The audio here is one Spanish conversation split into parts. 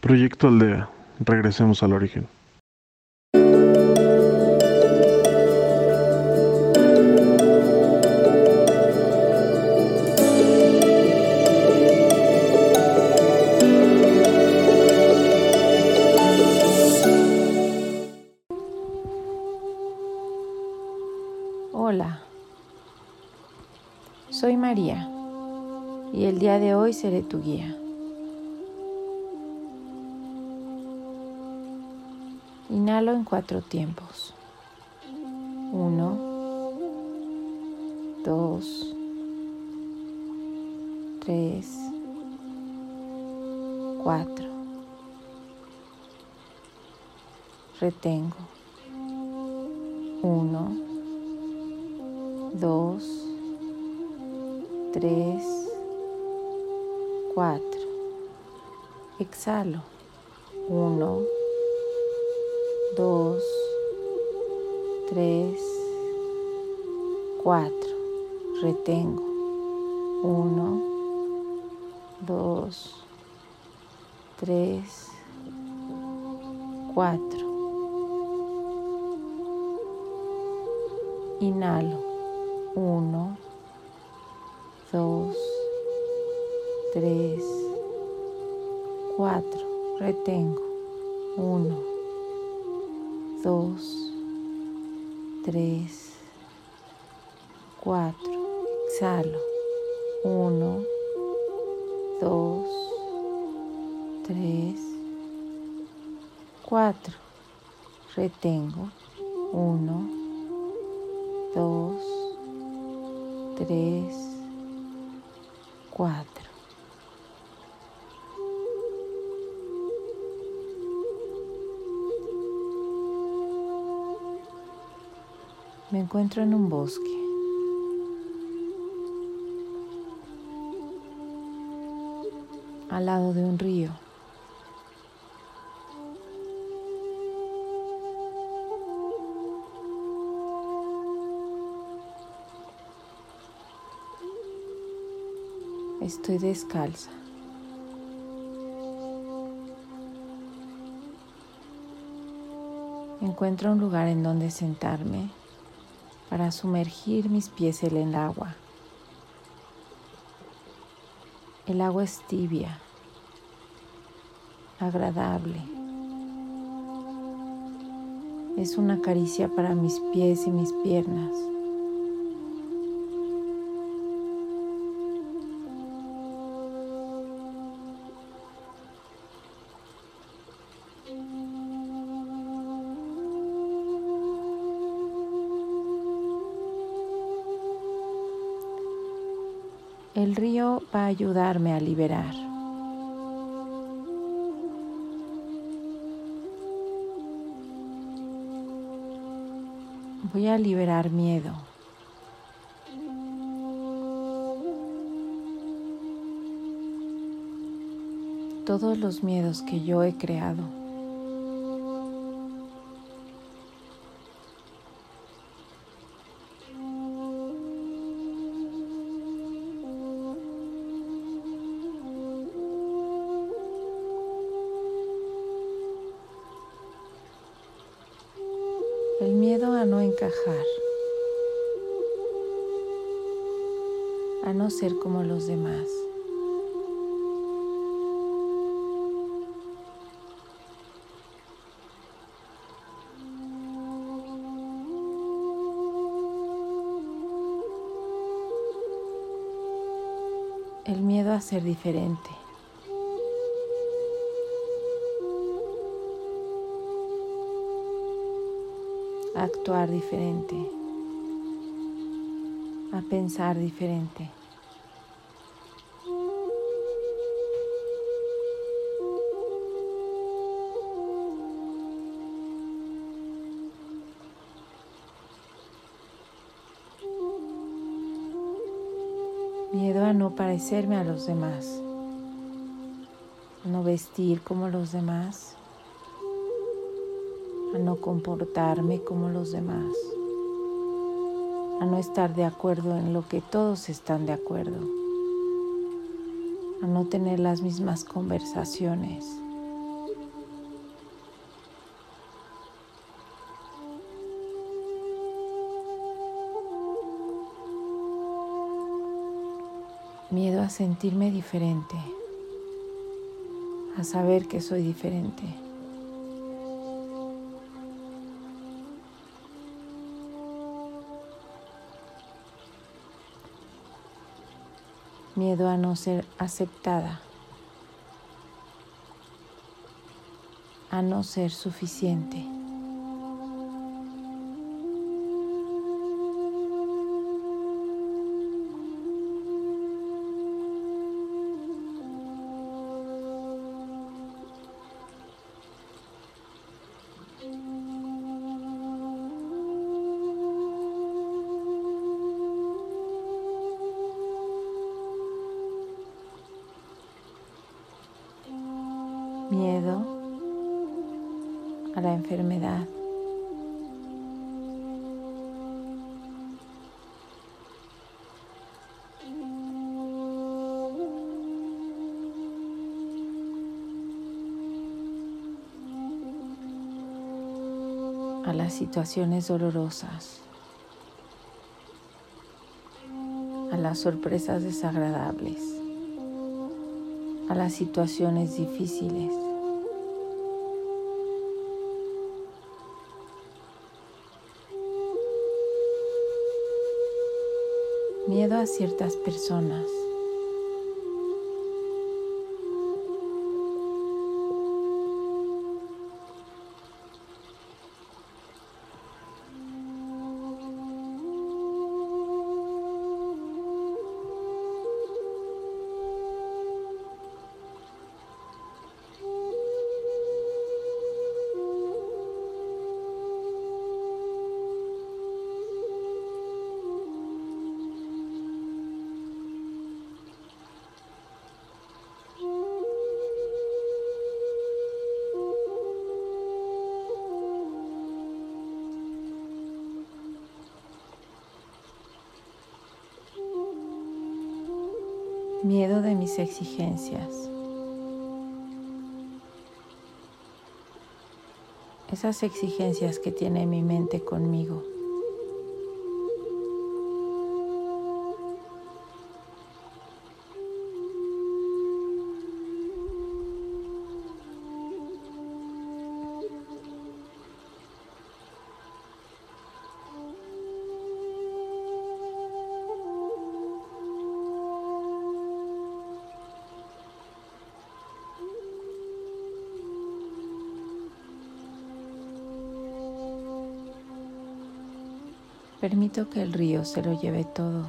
Proyecto Aldea. Regresemos al origen. Hola, soy María y el día de hoy seré tu guía. Inhalo en cuatro tiempos. Uno, dos, tres, cuatro. Retengo. Uno, dos, tres, cuatro. Exhalo. Uno, dos, tres, cuatro. Retengo. Uno, dos, tres, cuatro. Inhalo. Uno, dos, tres, cuatro. Retengo. Uno, dos, tres, cuatro. Exhalo. Uno, dos, tres, cuatro. Retengo. Uno, dos, tres, cuatro. Me encuentro en un bosque. Al lado de un río. Estoy descalza. Encuentro un lugar en donde sentarme para sumergir mis pies en el agua. El agua es tibia, agradable. Es una caricia para mis pies y mis piernas. El río va a ayudarme a liberar. Voy a liberar miedo. Todos los miedos que yo he creado. A no ser como los demás. El miedo a ser diferente. actuar diferente, a pensar diferente. Miedo a no parecerme a los demás, a no vestir como los demás, a no comportarme como los demás, a no estar de acuerdo en lo que todos están de acuerdo, a no tener las mismas conversaciones. Miedo a sentirme diferente, a saber que soy diferente. Miedo a no ser aceptada, a no ser suficiente. Enfermedad. a las situaciones dolorosas, a las sorpresas desagradables, a las situaciones difíciles. Miedo a ciertas personas. Miedo de mis exigencias. Esas exigencias que tiene mi mente conmigo. Permito que el río se lo lleve todo,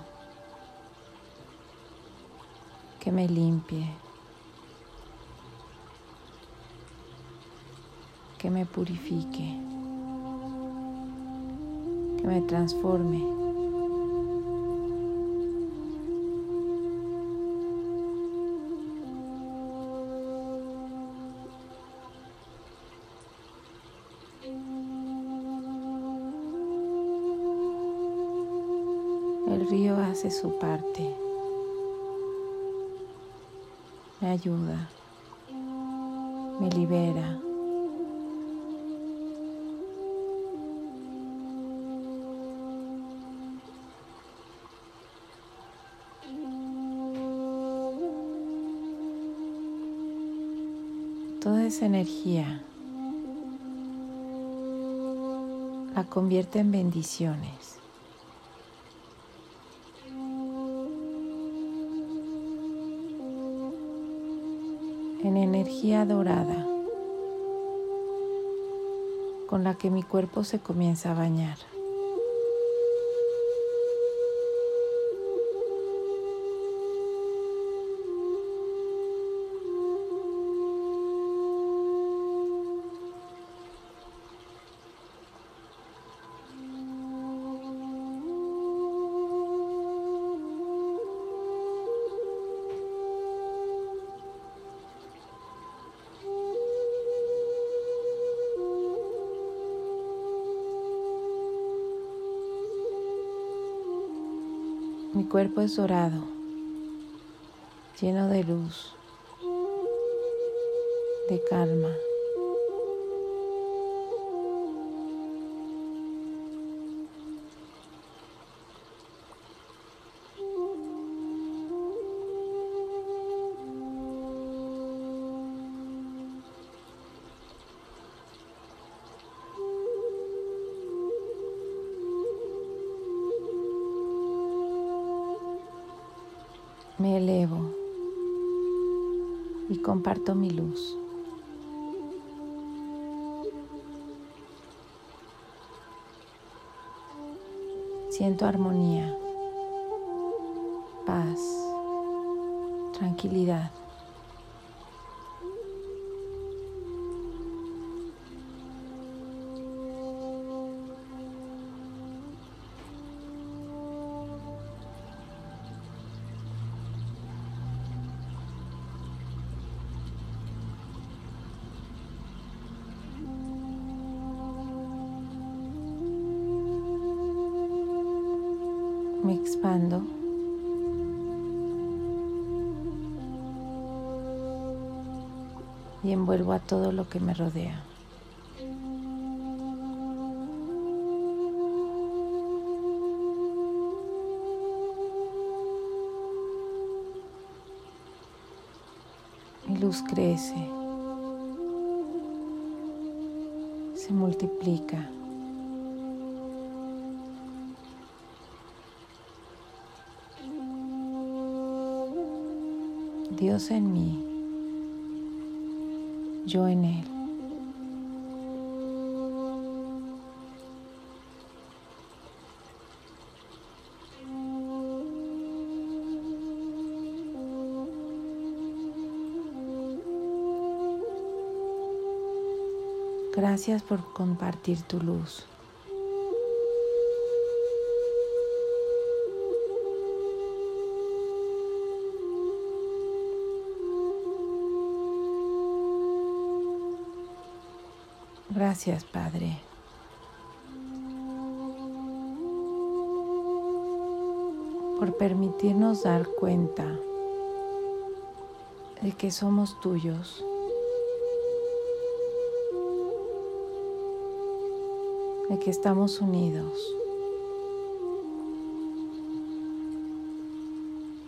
que me limpie, que me purifique, que me transforme. Su parte, me ayuda, me libera. Toda esa energía la convierte en bendiciones. En energía dorada con la que mi cuerpo se comienza a bañar. Cuerpo es dorado, lleno de luz, de calma. Elevo y comparto mi luz. Siento armonía, paz, tranquilidad. Y envuelvo a todo lo que me rodea. Mi luz crece, se multiplica. Dios en mí, yo en Él. Gracias por compartir tu luz. Gracias, Padre. por permitirnos dar cuenta de que somos tuyos. de que estamos unidos,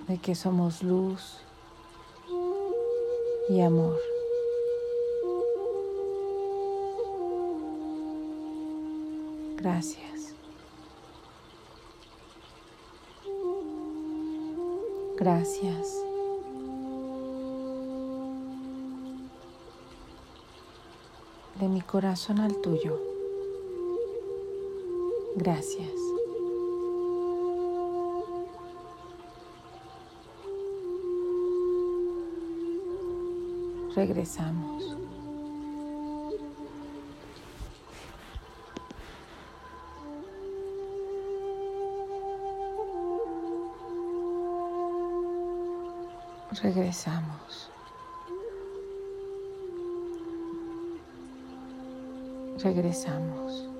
de que somos luz y amor. Gracias. Gracias. De mi corazón al tuyo. Gracias. Regresamos. Regresamos. Regresamos.